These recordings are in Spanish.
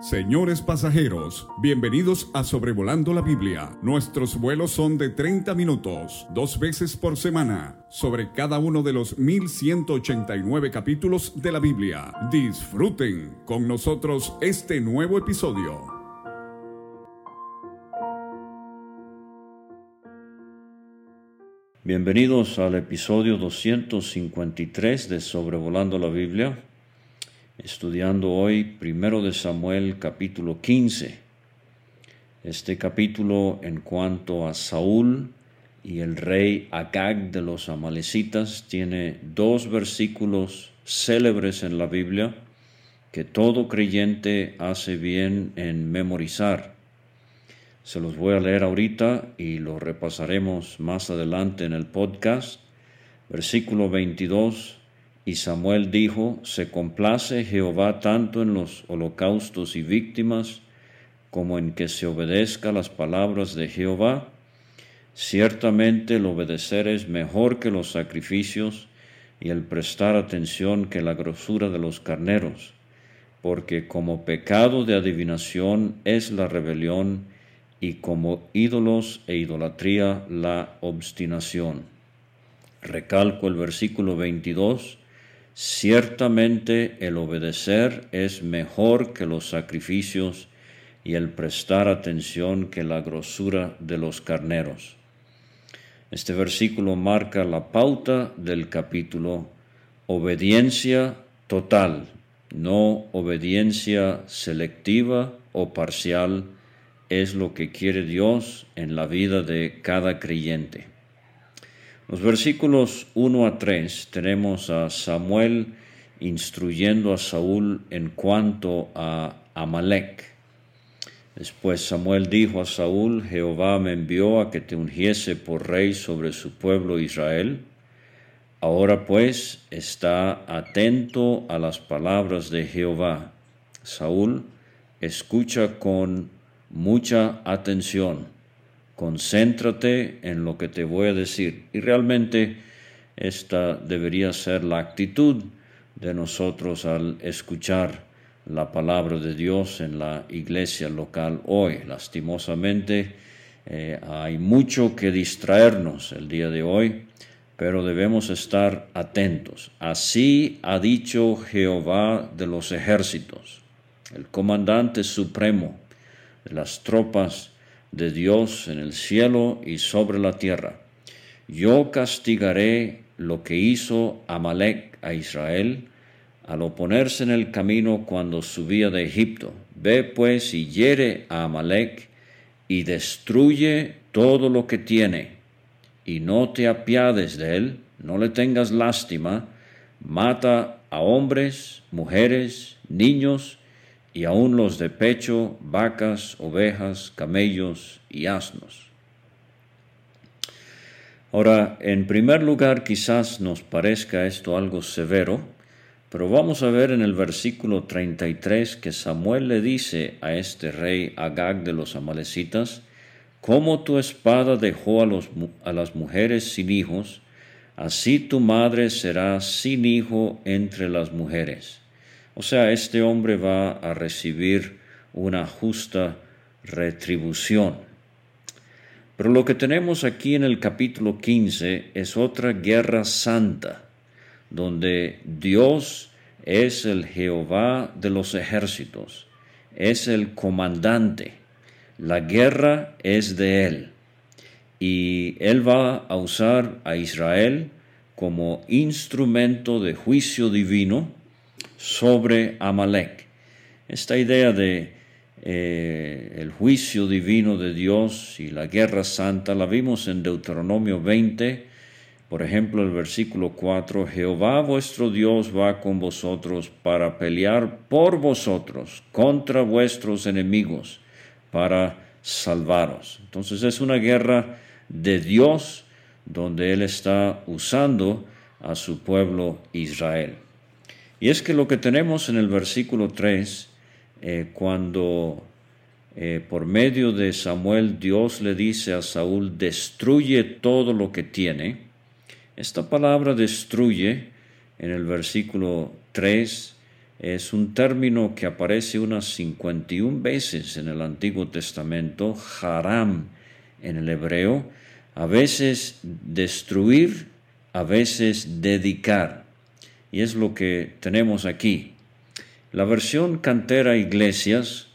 Señores pasajeros, bienvenidos a Sobrevolando la Biblia. Nuestros vuelos son de 30 minutos, dos veces por semana, sobre cada uno de los 1189 capítulos de la Biblia. Disfruten con nosotros este nuevo episodio. Bienvenidos al episodio 253 de Sobrevolando la Biblia estudiando hoy primero de Samuel capítulo 15. Este capítulo en cuanto a Saúl y el rey Agag de los amalecitas tiene dos versículos célebres en la Biblia que todo creyente hace bien en memorizar. Se los voy a leer ahorita y lo repasaremos más adelante en el podcast. Versículo 22 y Samuel dijo, Se complace Jehová tanto en los holocaustos y víctimas como en que se obedezca las palabras de Jehová. Ciertamente el obedecer es mejor que los sacrificios y el prestar atención que la grosura de los carneros, porque como pecado de adivinación es la rebelión y como ídolos e idolatría la obstinación. Recalco el versículo 22 Ciertamente el obedecer es mejor que los sacrificios y el prestar atención que la grosura de los carneros. Este versículo marca la pauta del capítulo obediencia total, no obediencia selectiva o parcial, es lo que quiere Dios en la vida de cada creyente. Los versículos 1 a 3 tenemos a Samuel instruyendo a Saúl en cuanto a Amalek. Después Samuel dijo a Saúl, Jehová me envió a que te ungiese por rey sobre su pueblo Israel. Ahora pues está atento a las palabras de Jehová. Saúl, escucha con mucha atención concéntrate en lo que te voy a decir. Y realmente esta debería ser la actitud de nosotros al escuchar la palabra de Dios en la iglesia local hoy. Lastimosamente eh, hay mucho que distraernos el día de hoy, pero debemos estar atentos. Así ha dicho Jehová de los ejércitos, el comandante supremo de las tropas de Dios en el cielo y sobre la tierra. Yo castigaré lo que hizo Amalek a Israel al oponerse en el camino cuando subía de Egipto. Ve pues y hiere a Amalek y destruye todo lo que tiene, y no te apiades de él, no le tengas lástima, mata a hombres, mujeres, niños, y aun los de pecho, vacas, ovejas, camellos y asnos. Ahora, en primer lugar, quizás nos parezca esto algo severo, pero vamos a ver en el versículo 33 que Samuel le dice a este rey Agag de los amalecitas, como tu espada dejó a, los, a las mujeres sin hijos, así tu madre será sin hijo entre las mujeres. O sea, este hombre va a recibir una justa retribución. Pero lo que tenemos aquí en el capítulo 15 es otra guerra santa, donde Dios es el Jehová de los ejércitos, es el comandante, la guerra es de él, y él va a usar a Israel como instrumento de juicio divino sobre Amalek. Esta idea de eh, el juicio divino de Dios y la guerra santa la vimos en Deuteronomio 20, por ejemplo el versículo 4, Jehová vuestro Dios va con vosotros para pelear por vosotros contra vuestros enemigos, para salvaros. Entonces es una guerra de Dios donde Él está usando a su pueblo Israel. Y es que lo que tenemos en el versículo 3, eh, cuando eh, por medio de Samuel Dios le dice a Saúl, destruye todo lo que tiene, esta palabra destruye en el versículo 3 es un término que aparece unas 51 veces en el Antiguo Testamento, haram en el hebreo, a veces destruir, a veces dedicar. Y es lo que tenemos aquí. La versión Cantera Iglesias,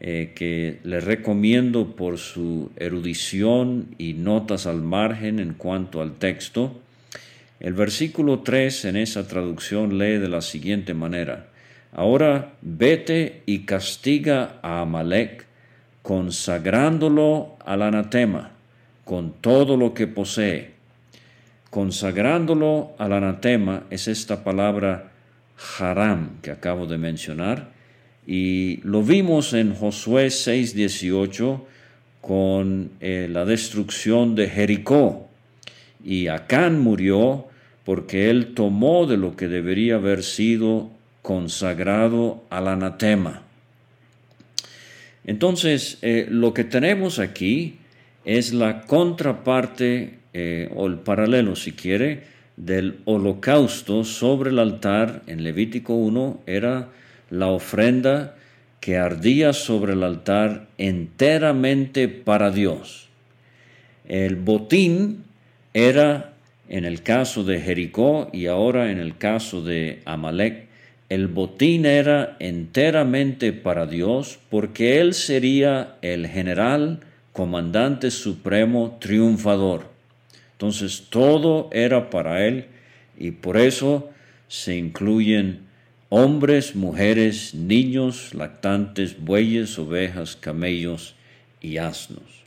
eh, que le recomiendo por su erudición y notas al margen en cuanto al texto, el versículo 3 en esa traducción lee de la siguiente manera, Ahora vete y castiga a Amalek, consagrándolo al anatema, con todo lo que posee. Consagrándolo al anatema es esta palabra haram que acabo de mencionar, y lo vimos en Josué 6:18 con eh, la destrucción de Jericó. Y Acán murió porque él tomó de lo que debería haber sido consagrado al anatema. Entonces, eh, lo que tenemos aquí es la contraparte eh, o el paralelo, si quiere, del holocausto sobre el altar en Levítico 1 era la ofrenda que ardía sobre el altar enteramente para Dios. El botín era, en el caso de Jericó y ahora en el caso de Amalek, el botín era enteramente para Dios porque Él sería el general, comandante supremo, triunfador. Entonces todo era para Él y por eso se incluyen hombres, mujeres, niños, lactantes, bueyes, ovejas, camellos y asnos.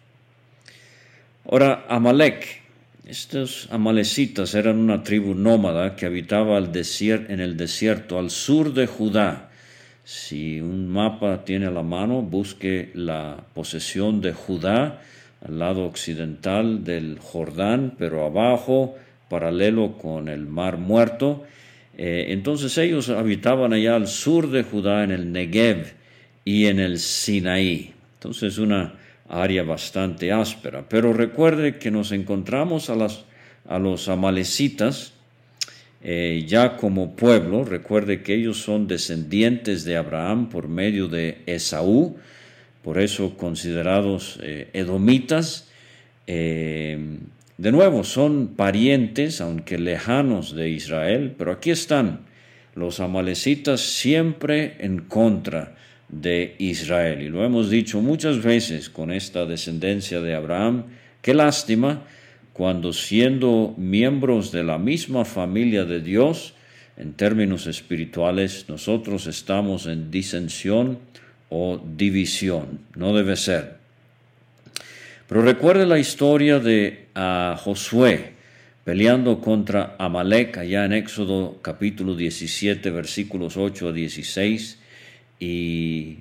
Ahora, Amalek estos amalecitas eran una tribu nómada que habitaba en el desierto al sur de Judá. Si un mapa tiene a la mano, busque la posesión de Judá al lado occidental del Jordán, pero abajo, paralelo con el Mar Muerto. Eh, entonces ellos habitaban allá al sur de Judá, en el Negev y en el Sinaí. Entonces una área bastante áspera. Pero recuerde que nos encontramos a, las, a los amalecitas eh, ya como pueblo. Recuerde que ellos son descendientes de Abraham por medio de Esaú, por eso considerados eh, edomitas. Eh, de nuevo, son parientes, aunque lejanos de Israel, pero aquí están los amalecitas siempre en contra de Israel. Y lo hemos dicho muchas veces con esta descendencia de Abraham. Qué lástima cuando siendo miembros de la misma familia de Dios, en términos espirituales, nosotros estamos en disensión o división. No debe ser. Pero recuerde la historia de ah, Josué peleando contra Amalek allá en Éxodo capítulo 17 versículos 8 a 16 y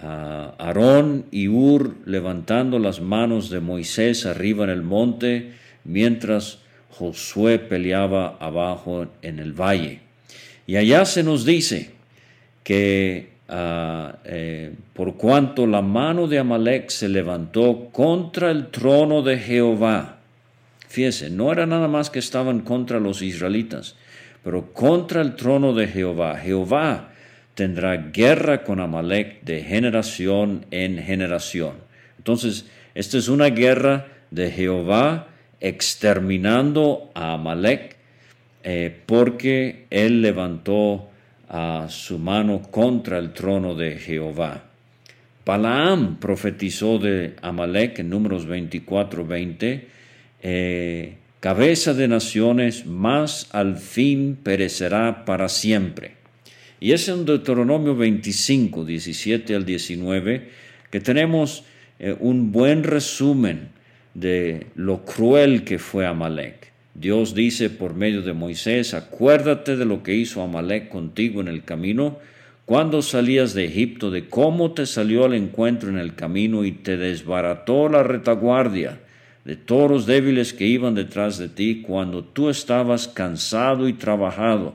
Aarón y Ur levantando las manos de Moisés arriba en el monte, mientras Josué peleaba abajo en el valle. Y allá se nos dice que ah, eh, por cuanto la mano de Amalek se levantó contra el trono de Jehová, fíjese, no era nada más que estaban contra los israelitas, pero contra el trono de Jehová. Jehová tendrá guerra con Amalek de generación en generación. Entonces, esta es una guerra de Jehová exterminando a Amalek eh, porque él levantó a su mano contra el trono de Jehová. Balaam profetizó de Amalek en números 24, 20, eh, cabeza de naciones, más al fin perecerá para siempre. Y es en Deuteronomio 25, 17 al 19, que tenemos eh, un buen resumen de lo cruel que fue Amalek. Dios dice por medio de Moisés, acuérdate de lo que hizo Amalek contigo en el camino, cuando salías de Egipto, de cómo te salió al encuentro en el camino y te desbarató la retaguardia de toros débiles que iban detrás de ti cuando tú estabas cansado y trabajado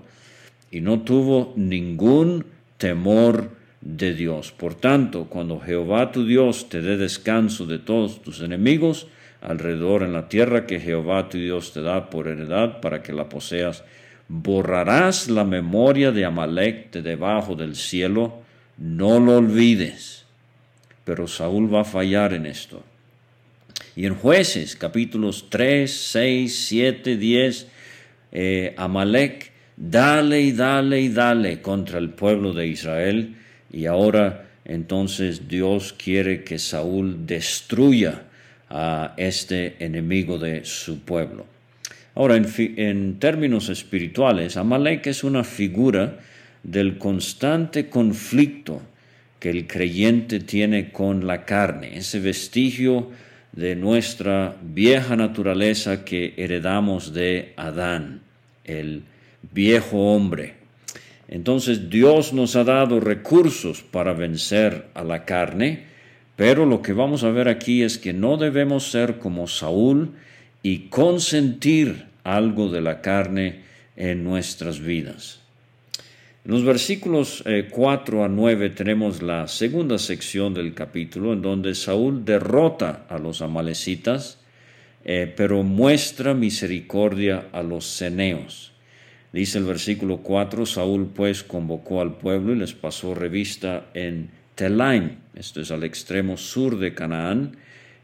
y no tuvo ningún temor de Dios. Por tanto, cuando Jehová tu Dios te dé descanso de todos tus enemigos alrededor en la tierra que Jehová tu Dios te da por heredad para que la poseas borrarás la memoria de Amalek de debajo del cielo, no lo olvides. Pero Saúl va a fallar en esto. Y en jueces, capítulos 3, 6, 7, 10, Amalek, dale y dale y dale contra el pueblo de Israel. Y ahora entonces Dios quiere que Saúl destruya a este enemigo de su pueblo. Ahora, en, términos espirituales, Amalek es una figura del constante conflicto que el creyente tiene con la carne, ese vestigio de nuestra vieja naturaleza que heredamos de Adán, el viejo hombre. Entonces Dios nos ha dado recursos para vencer a la carne, pero lo que vamos a ver aquí es que no debemos ser como Saúl, y consentir algo de la carne en nuestras vidas. En los versículos 4 eh, a 9 tenemos la segunda sección del capítulo en donde Saúl derrota a los amalecitas, eh, pero muestra misericordia a los ceneos. Dice el versículo 4, Saúl pues convocó al pueblo y les pasó revista en Telaim, esto es al extremo sur de Canaán,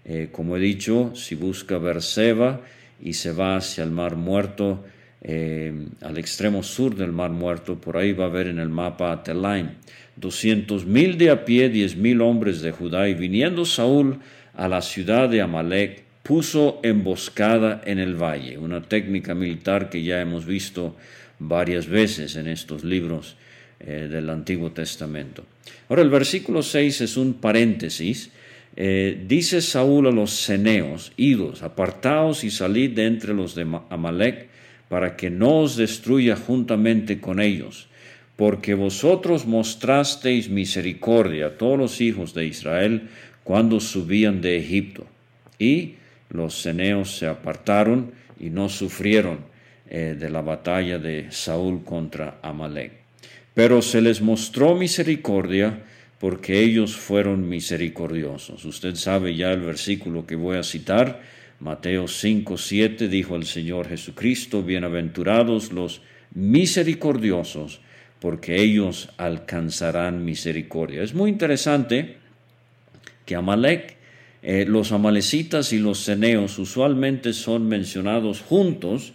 eh, como he dicho, si busca Berseba y se va hacia el Mar Muerto, eh, al extremo sur del Mar Muerto, por ahí va a ver en el mapa Telaim, doscientos mil de a pie, diez mil hombres de Judá, y viniendo Saúl a la ciudad de Amalek, puso emboscada en el valle, una técnica militar que ya hemos visto varias veces en estos libros eh, del Antiguo Testamento. Ahora el versículo 6 es un paréntesis eh, dice Saúl a los ceneos, idos, apartaos y salid de entre los de Amalek, para que no os destruya juntamente con ellos, porque vosotros mostrasteis misericordia a todos los hijos de Israel cuando subían de Egipto. Y los ceneos se apartaron y no sufrieron eh, de la batalla de Saúl contra Amalek. Pero se les mostró misericordia porque ellos fueron misericordiosos. Usted sabe ya el versículo que voy a citar, Mateo 5, 7, dijo el Señor Jesucristo, bienaventurados los misericordiosos, porque ellos alcanzarán misericordia. Es muy interesante que Amalek, eh, los amalecitas y los ceneos usualmente son mencionados juntos,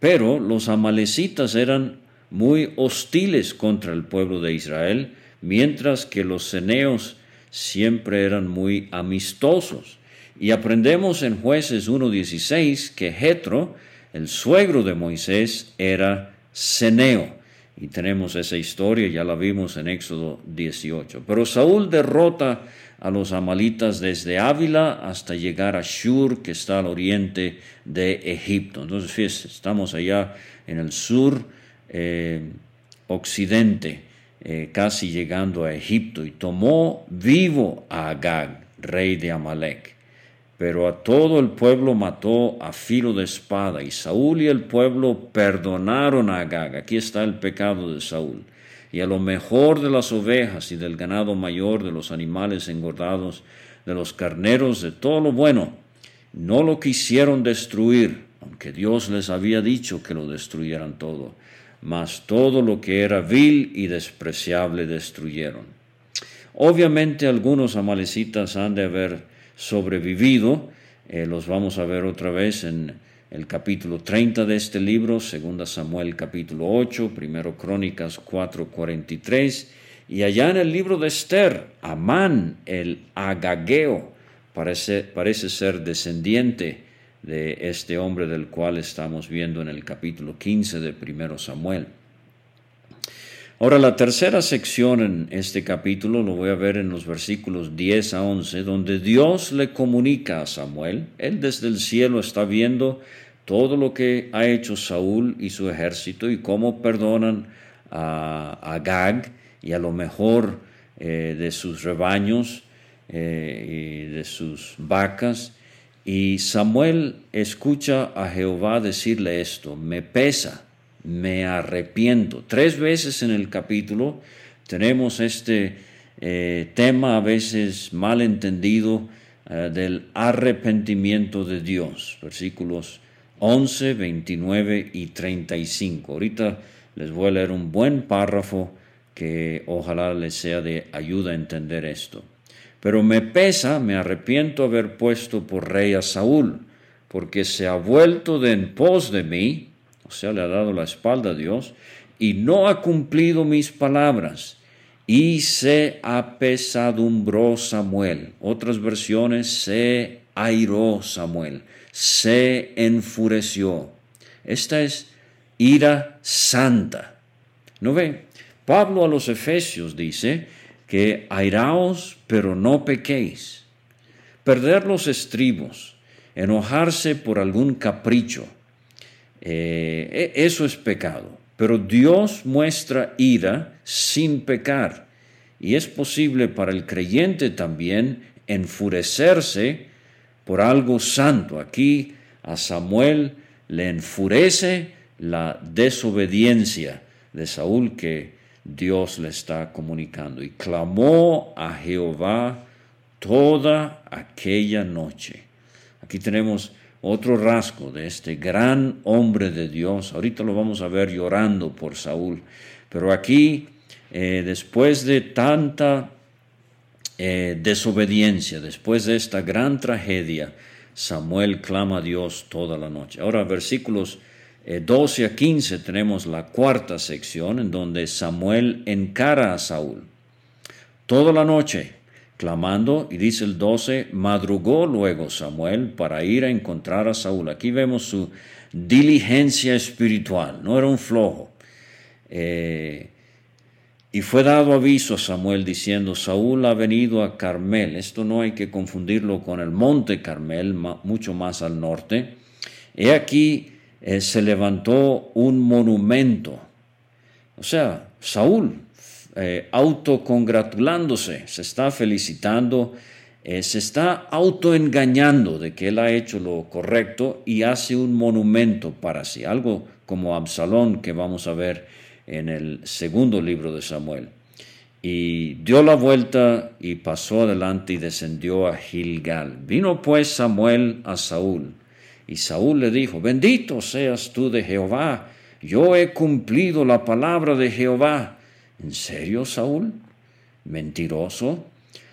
pero los amalecitas eran muy hostiles contra el pueblo de Israel, mientras que los ceneos siempre eran muy amistosos. Y aprendemos en jueces 1.16 que Jetro, el suegro de Moisés, era ceneo. Y tenemos esa historia, ya la vimos en Éxodo 18. Pero Saúl derrota a los amalitas desde Ávila hasta llegar a Shur, que está al oriente de Egipto. Entonces, fíjense, estamos allá en el sur eh, occidente eh, casi llegando a Egipto, y tomó vivo a Agag, rey de Amalek. Pero a todo el pueblo mató a filo de espada, y Saúl y el pueblo perdonaron a Agag. Aquí está el pecado de Saúl. Y a lo mejor de las ovejas y del ganado mayor, de los animales engordados, de los carneros, de todo lo bueno, no lo quisieron destruir, aunque Dios les había dicho que lo destruyeran todo mas todo lo que era vil y despreciable destruyeron. Obviamente algunos amalecitas han de haber sobrevivido, eh, los vamos a ver otra vez en el capítulo 30 de este libro, 2 Samuel capítulo 8, primero Crónicas 4:43, y allá en el libro de Esther, Amán el Agageo parece, parece ser descendiente de este hombre del cual estamos viendo en el capítulo 15 de primero Samuel. Ahora la tercera sección en este capítulo lo voy a ver en los versículos 10 a 11, donde Dios le comunica a Samuel, él desde el cielo está viendo todo lo que ha hecho Saúl y su ejército y cómo perdonan a, Agag y a lo mejor eh, de sus rebaños eh, y de sus vacas y Samuel escucha a Jehová decirle esto, me pesa, me arrepiento. Tres veces en el capítulo tenemos este eh, tema a veces mal entendido eh, del arrepentimiento de Dios, versículos 11, 29 y 35. Ahorita les voy a leer un buen párrafo que ojalá les sea de ayuda a entender esto. Pero me pesa, me arrepiento haber puesto por rey a Saúl, porque se ha vuelto de en pos de mí, o sea, le ha dado la espalda a Dios, y no ha cumplido mis palabras, y se apesadumbró Samuel. Otras versiones, se airó Samuel, se enfureció. Esta es ira santa. ¿No ve? Pablo a los Efesios dice que airaos, pero no pequéis. Perder los estribos, enojarse por algún capricho, eh, e, eso es pecado. Pero Dios muestra ira sin pecar. Y es posible para el creyente también enfurecerse por algo santo. Aquí a Samuel le enfurece la desobediencia de Saúl que Dios le está comunicando. Y clamó a Jehová toda aquella noche. Aquí tenemos otro rasgo de este gran hombre de Dios. Ahorita lo vamos a ver llorando por Saúl. Pero aquí, eh, después de tanta eh, desobediencia, después de esta gran tragedia, Samuel clama a Dios toda la noche. Ahora, versículos 12 eh, a 15 tenemos la cuarta sección en donde Samuel encara a Saúl. Toda la noche, clamando, y dice el 12, madrugó luego Samuel para ir a encontrar a Saúl. Aquí vemos su diligencia espiritual, no era un flojo. Eh, y fue dado aviso a Samuel diciendo, Saúl ha venido a Carmel. Esto no hay que confundirlo con el monte Carmel, mucho más al norte. He aquí eh, se levantó un monumento. O sea, Saúl, eh, autocongratulándose, se está felicitando, eh, se está autoengañando de que él ha hecho lo correcto y hace un monumento para sí, algo como Absalón que vamos a ver en el segundo libro de Samuel. Y dio la vuelta y pasó adelante y descendió a Gilgal. Vino pues Samuel a Saúl, y Saúl le dijo, bendito seas tú de Jehová, yo he cumplido la palabra de Jehová. ¿En serio, Saúl? ¿Mentiroso?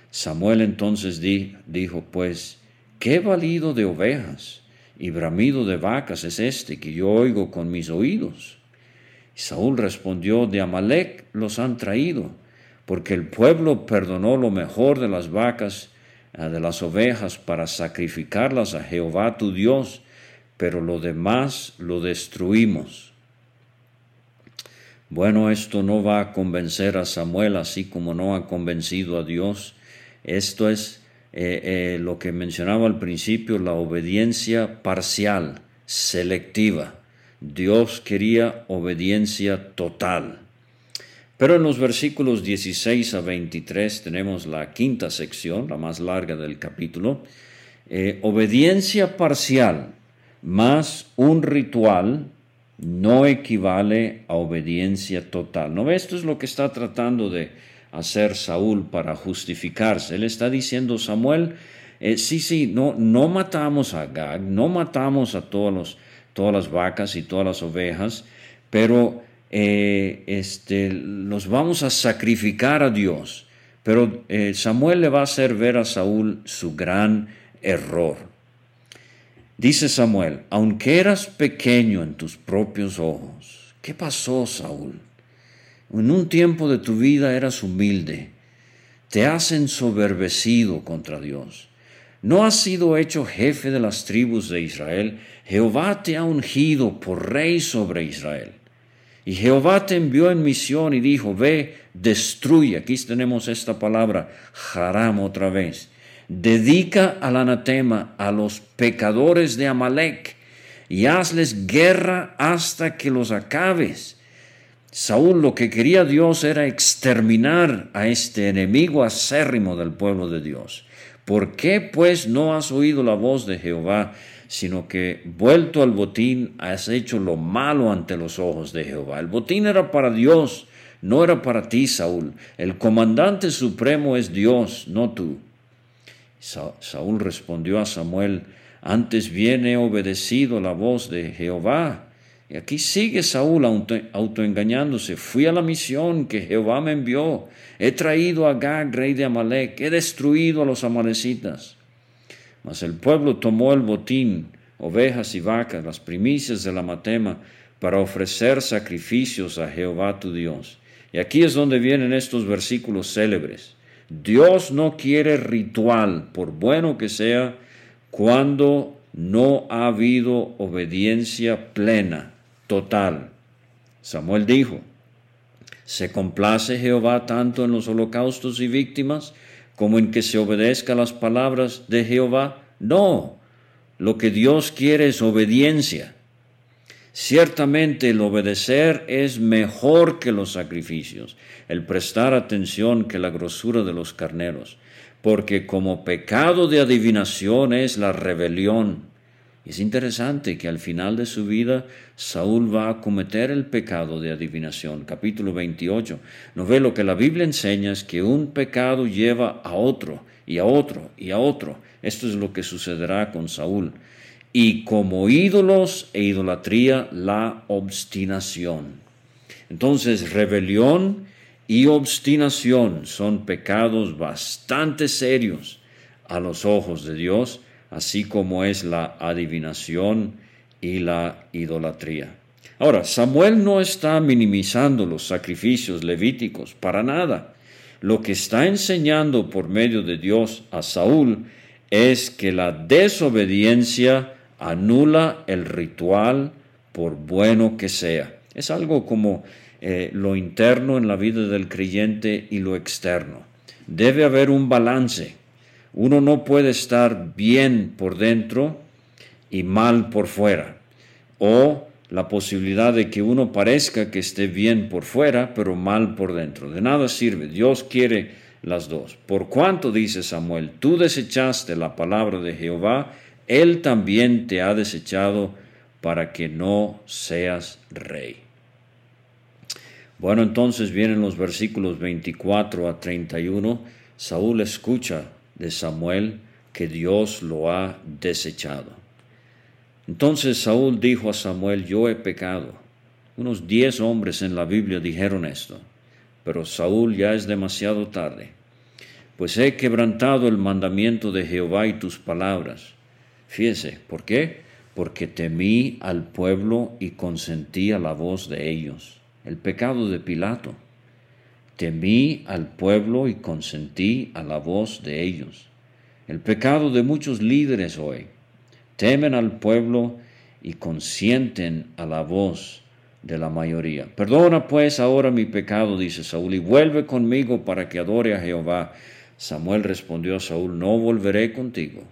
Samuel entonces dijo, pues, ¿qué valido de ovejas y bramido de vacas es este que yo oigo con mis oídos? Saúl respondió, de Amalek los han traído, porque el pueblo perdonó lo mejor de las vacas, eh, de las ovejas, para sacrificarlas a Jehová tu Dios, pero lo demás lo destruimos. Bueno, esto no va a convencer a Samuel, así como no ha convencido a Dios. Esto es eh, eh, lo que mencionaba al principio, la obediencia parcial, selectiva. Dios quería obediencia total. Pero en los versículos 16 a 23 tenemos la quinta sección, la más larga del capítulo. Eh, obediencia parcial más un ritual no equivale a obediencia total. ¿No Esto es lo que está tratando de hacer Saúl para justificarse. Él está diciendo, Samuel, eh, sí, sí, no, no matamos a Gag, no matamos a todos los todas las vacas y todas las ovejas, pero eh, este, los vamos a sacrificar a Dios. Pero eh, Samuel le va a hacer ver a Saúl su gran error. Dice Samuel, aunque eras pequeño en tus propios ojos, ¿qué pasó, Saúl? En un tiempo de tu vida eras humilde, te has ensoberbecido contra Dios. No has sido hecho jefe de las tribus de Israel, Jehová te ha ungido por rey sobre Israel. Y Jehová te envió en misión y dijo, ve, destruye. Aquí tenemos esta palabra, haram otra vez. Dedica al anatema a los pecadores de Amalek y hazles guerra hasta que los acabes. Saúl lo que quería Dios era exterminar a este enemigo acérrimo del pueblo de Dios. ¿Por qué pues no has oído la voz de Jehová sino que vuelto al botín has hecho lo malo ante los ojos de Jehová. El botín era para Dios, no era para ti, Saúl. El comandante supremo es Dios, no tú. Saúl respondió a Samuel, antes bien he obedecido la voz de Jehová. Y aquí sigue Saúl autoengañándose. Fui a la misión que Jehová me envió. He traído a Gag, rey de Amalek. He destruido a los amalecitas. Mas el pueblo tomó el botín, ovejas y vacas, las primicias de la matema, para ofrecer sacrificios a Jehová tu Dios. Y aquí es donde vienen estos versículos célebres. Dios no quiere ritual, por bueno que sea, cuando no ha habido obediencia plena, total. Samuel dijo, ¿se complace Jehová tanto en los holocaustos y víctimas como en que se obedezca las palabras de Jehová? No, lo que Dios quiere es obediencia. Ciertamente el obedecer es mejor que los sacrificios, el prestar atención que la grosura de los carneros, porque como pecado de adivinación es la rebelión. Es interesante que al final de su vida Saúl va a cometer el pecado de adivinación. Capítulo 28. No ve lo que la Biblia enseña es que un pecado lleva a otro y a otro y a otro. Esto es lo que sucederá con Saúl y como ídolos e idolatría la obstinación. Entonces, rebelión y obstinación son pecados bastante serios a los ojos de Dios, así como es la adivinación y la idolatría. Ahora, Samuel no está minimizando los sacrificios levíticos para nada. Lo que está enseñando por medio de Dios a Saúl es que la desobediencia anula el ritual por bueno que sea. Es algo como eh, lo interno en la vida del creyente y lo externo. Debe haber un balance. Uno no puede estar bien por dentro y mal por fuera. O la posibilidad de que uno parezca que esté bien por fuera, pero mal por dentro. De nada sirve. Dios quiere las dos. Por cuanto, dice Samuel, tú desechaste la palabra de Jehová, él también te ha desechado para que no seas rey. Bueno, entonces vienen los versículos 24 a 31. Saúl escucha de Samuel que Dios lo ha desechado. Entonces Saúl dijo a Samuel, yo he pecado. Unos diez hombres en la Biblia dijeron esto, pero Saúl ya es demasiado tarde, pues he quebrantado el mandamiento de Jehová y tus palabras Fíjese, ¿por qué? Porque temí al pueblo y consentí a la voz de ellos. El pecado de Pilato. Temí al pueblo y consentí a la voz de ellos. El pecado de muchos líderes hoy. Temen al pueblo y consienten a la voz de la mayoría. Perdona pues ahora mi pecado, dice Saúl, y vuelve conmigo para que adore a Jehová. Samuel respondió a Saúl, no volveré contigo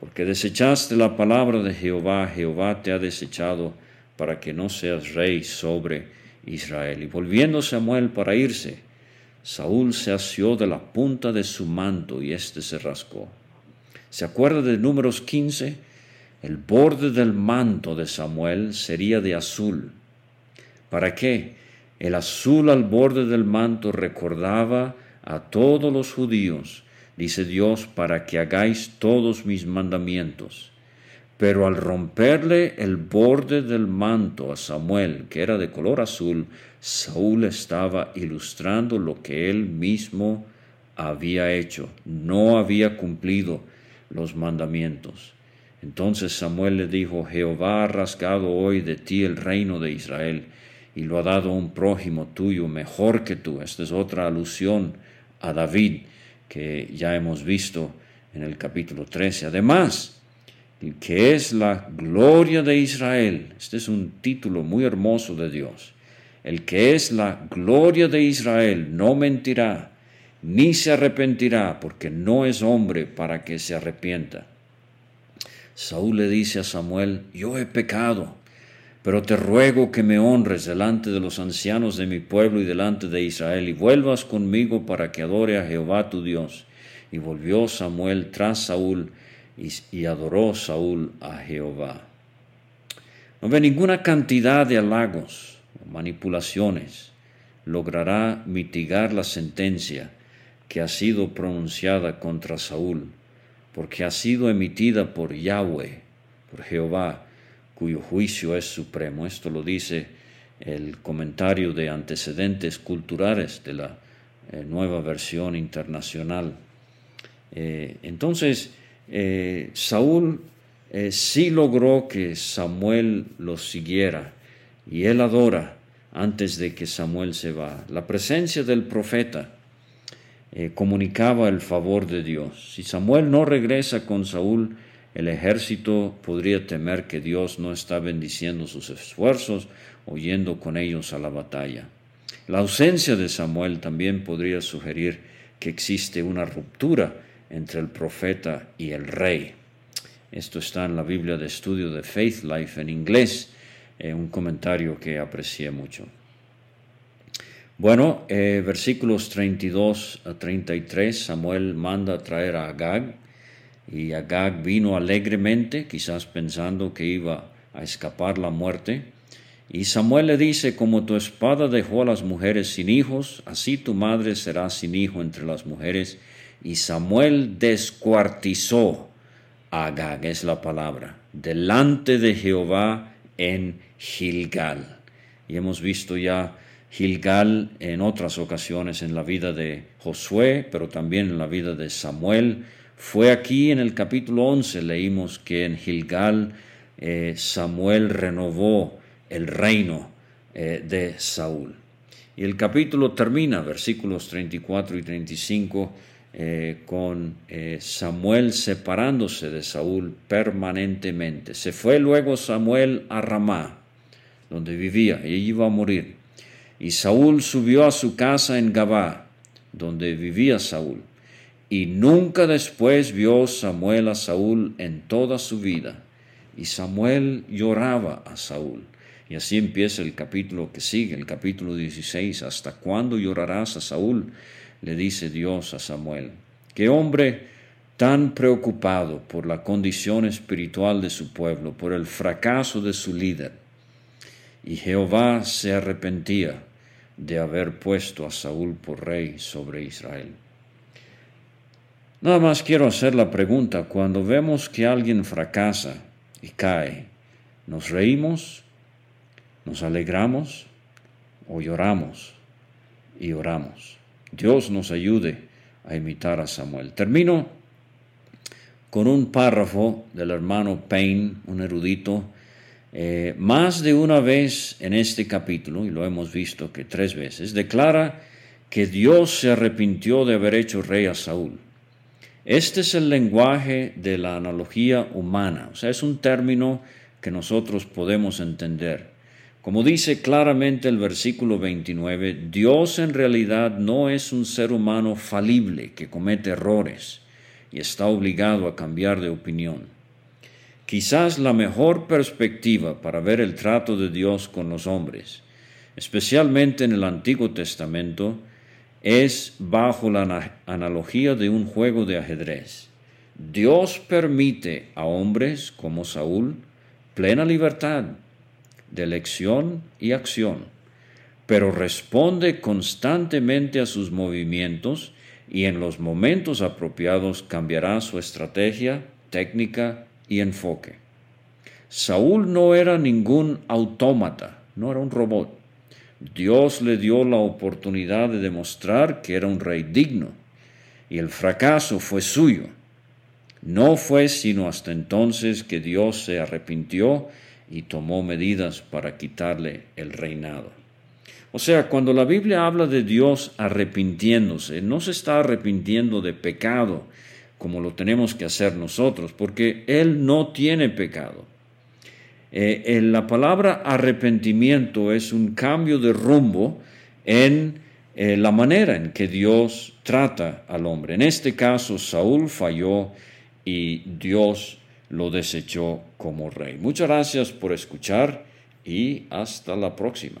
porque desechaste la palabra de Jehová, Jehová te ha desechado para que no seas rey sobre Israel. Y volviendo Samuel para irse, Saúl se asió de la punta de su manto y éste se rascó. ¿Se acuerda de números 15? El borde del manto de Samuel sería de azul. ¿Para qué? El azul al borde del manto recordaba a todos los judíos dice Dios, para que hagáis todos mis mandamientos. Pero al romperle el borde del manto a Samuel, que era de color azul, Saúl estaba ilustrando lo que él mismo había hecho. No había cumplido los mandamientos. Entonces Samuel le dijo, Jehová ha rasgado hoy de ti el reino de Israel y lo ha dado a un prójimo tuyo mejor que tú. Esta es otra alusión a David que ya hemos visto en el capítulo 13. Además, que es la gloria de Israel. Este es un título muy hermoso de Dios. El que es la gloria de Israel no mentirá, ni se arrepentirá, porque no es hombre para que se arrepienta. Saúl le dice a Samuel, yo he pecado pero te ruego que me honres delante de los ancianos de mi pueblo y delante de Israel, y vuelvas conmigo para que adore a Jehová tu Dios. Y volvió Samuel tras Saúl, y, adoró Saúl a Jehová. No ve ninguna cantidad de halagos, manipulaciones, logrará mitigar la sentencia que ha sido pronunciada contra Saúl porque ha sido emitida por Yahweh, por Jehová, cuyo juicio es supremo. Esto lo dice el comentario de antecedentes culturales de la eh, nueva versión internacional. Eh, entonces, eh, Saúl sí logró que Samuel lo siguiera y él adora antes de que Samuel se va. La presencia del profeta comunicaba el favor de Dios. Si Samuel no regresa con Saúl, el ejército podría temer que Dios no está bendiciendo sus esfuerzos o yendo con ellos a la batalla. La ausencia de Samuel también podría sugerir que existe una ruptura entre el profeta y el rey. Esto está en la Biblia de estudio de Faith Life en inglés, eh, un comentario que aprecié mucho. Bueno, eh, versículos 32 a 33, Samuel manda traer a Agag y Agag vino alegremente, quizás pensando que iba a escapar la muerte. Y Samuel le dice, como tu espada dejó a las mujeres sin hijos, así tu madre será sin hijo entre las mujeres. Y Samuel descuartizó a Agag, es la palabra, delante de Jehová en Gilgal. Y hemos visto ya Gilgal en otras ocasiones en la vida de Josué, pero también en la vida de Samuel. Fue aquí en el capítulo 11, leímos que en Gilgal eh, Samuel renovó el reino eh, de Saúl. Y el capítulo termina, versículos 34 y 35, eh, con eh, Samuel separándose de Saúl permanentemente. Se fue luego Samuel a Ramá, donde vivía, y iba a morir. Y Saúl subió a su casa en Gabá, donde vivía Saúl. Y nunca después vio Samuel a Saúl en toda su vida. Y Samuel lloraba a Saúl. Y así empieza el capítulo que sigue, el capítulo 16. ¿Hasta cuándo llorarás a Saúl? Le dice Dios a Samuel. Qué hombre tan preocupado por la condición espiritual de su pueblo, por el fracaso de su líder. Y Jehová se arrepentía de haber puesto a Saúl por rey sobre Israel. Nada más quiero hacer la pregunta, cuando vemos que alguien fracasa y cae, ¿nos reímos nos alegramos o lloramos y oramos. Dios nos ayude a imitar a Samuel. Termino con un párrafo del hermano Payne, un erudito. Eh, más de una vez en este capítulo, y lo hemos visto que tres veces, declara que Dios se arrepintió de haber hecho rey a Saúl. Este es el lenguaje de la analogía humana, o sea, es un término que nosotros podemos entender. Como dice claramente el versículo 29, Dios en realidad no es un ser humano falible que comete errores y está obligado a cambiar de opinión. Quizás la mejor perspectiva para ver el trato de Dios con los hombres, especialmente en el Antiguo Testamento, es bajo la analogía de un juego de ajedrez. Dios permite a hombres como Saúl plena libertad de elección y acción, pero responde constantemente a sus movimientos y en los momentos apropiados cambiará su estrategia, técnica y enfoque. Saúl no era ningún autómata, no era un robot. Dios le dio la oportunidad de demostrar que era un rey digno, y el fracaso fue suyo. No fue sino hasta entonces que Dios se arrepintió y tomó medidas para quitarle el reinado. O sea, cuando la Biblia habla de Dios arrepintiéndose, no se está arrepintiendo de pecado como lo tenemos que hacer nosotros, porque Él no tiene pecado. Eh, eh, la palabra arrepentimiento es un cambio de rumbo en eh, la manera en que Dios trata al hombre. En este caso, Saúl falló y Dios lo desechó como rey. Muchas gracias por escuchar y hasta la próxima.